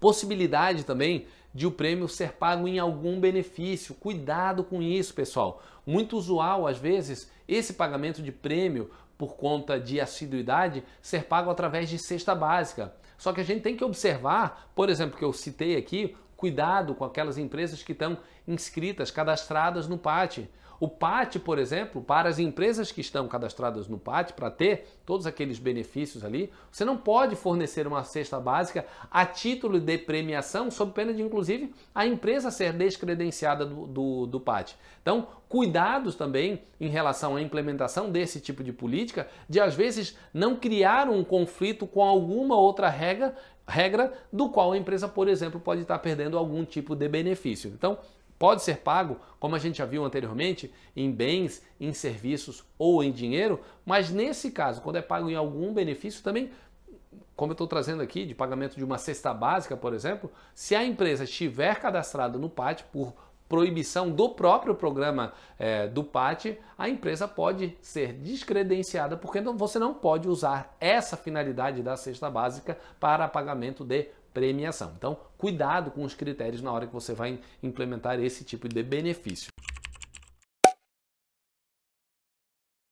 Possibilidade também de o prêmio ser pago em algum benefício. Cuidado com isso, pessoal. Muito usual, às vezes, esse pagamento de prêmio por conta de assiduidade ser pago através de cesta básica. Só que a gente tem que observar, por exemplo, que eu citei aqui, cuidado com aquelas empresas que estão inscritas, cadastradas no PAT. O PAT, por exemplo, para as empresas que estão cadastradas no PAT, para ter todos aqueles benefícios ali, você não pode fornecer uma cesta básica a título de premiação, sob pena de, inclusive, a empresa ser descredenciada do, do, do PAT. Então, cuidados também em relação à implementação desse tipo de política, de às vezes não criar um conflito com alguma outra regra, regra do qual a empresa, por exemplo, pode estar perdendo algum tipo de benefício. Então, Pode ser pago, como a gente já viu anteriormente, em bens, em serviços ou em dinheiro, mas nesse caso, quando é pago em algum benefício, também, como eu estou trazendo aqui, de pagamento de uma cesta básica, por exemplo, se a empresa estiver cadastrada no PAT por proibição do próprio programa é, do PAT, a empresa pode ser descredenciada, porque você não pode usar essa finalidade da cesta básica para pagamento de premiação. Então, cuidado com os critérios na hora que você vai implementar esse tipo de benefício.